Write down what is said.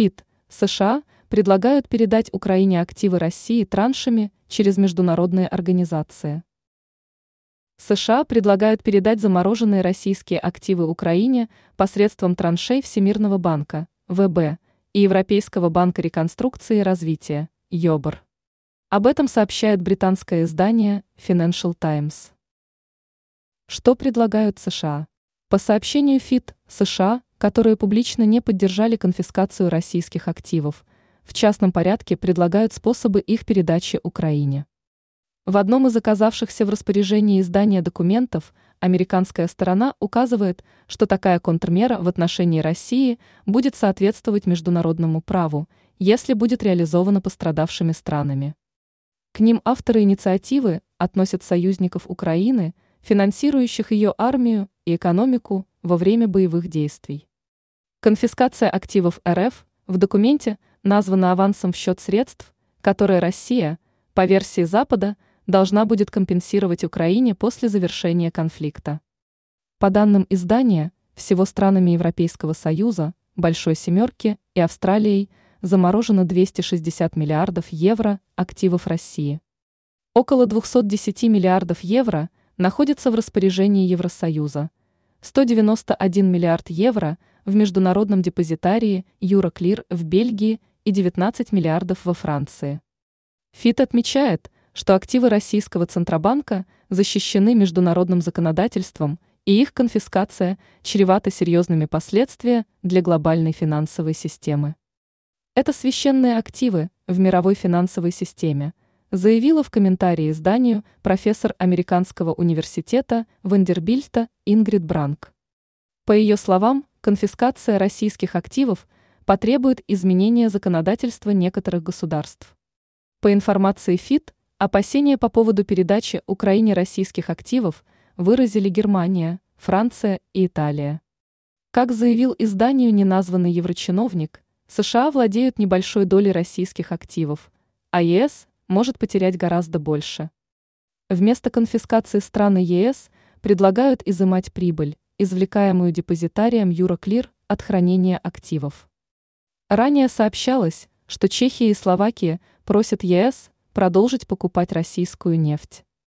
ФИТ США предлагают передать Украине активы России траншами через международные организации. США предлагают передать замороженные российские активы Украине посредством траншей Всемирного банка, ВБ, и Европейского банка реконструкции и развития, ЙОБР. Об этом сообщает британское издание Financial Times. Что предлагают США? По сообщению ФИТ, США, которые публично не поддержали конфискацию российских активов, в частном порядке предлагают способы их передачи Украине. В одном из оказавшихся в распоряжении издания документов американская сторона указывает, что такая контрмера в отношении России будет соответствовать международному праву, если будет реализована пострадавшими странами. К ним авторы инициативы относят союзников Украины, финансирующих ее армию и экономику во время боевых действий. Конфискация активов РФ в документе названа авансом в счет средств, которые Россия, по версии Запада, должна будет компенсировать Украине после завершения конфликта. По данным издания, всего странами Европейского Союза, Большой Семерки и Австралией заморожено 260 миллиардов евро активов России. Около 210 миллиардов евро находится в распоряжении Евросоюза, 191 миллиард евро в международном депозитарии Юроклир в Бельгии и 19 миллиардов во Франции. ФИТ отмечает, что активы российского Центробанка защищены международным законодательством, и их конфискация чревата серьезными последствиями для глобальной финансовой системы. Это священные активы в мировой финансовой системе, заявила в комментарии изданию профессор Американского университета Вандербильта Ингрид Бранк. По ее словам, конфискация российских активов потребует изменения законодательства некоторых государств. По информации ФИТ, Опасения по поводу передачи Украине российских активов выразили Германия, Франция и Италия. Как заявил изданию неназванный еврочиновник, США владеют небольшой долей российских активов, а ЕС может потерять гораздо больше. Вместо конфискации страны ЕС предлагают изымать прибыль, извлекаемую депозитарием Юроклир от хранения активов. Ранее сообщалось, что Чехия и Словакия просят ЕС продолжить покупать российскую нефть.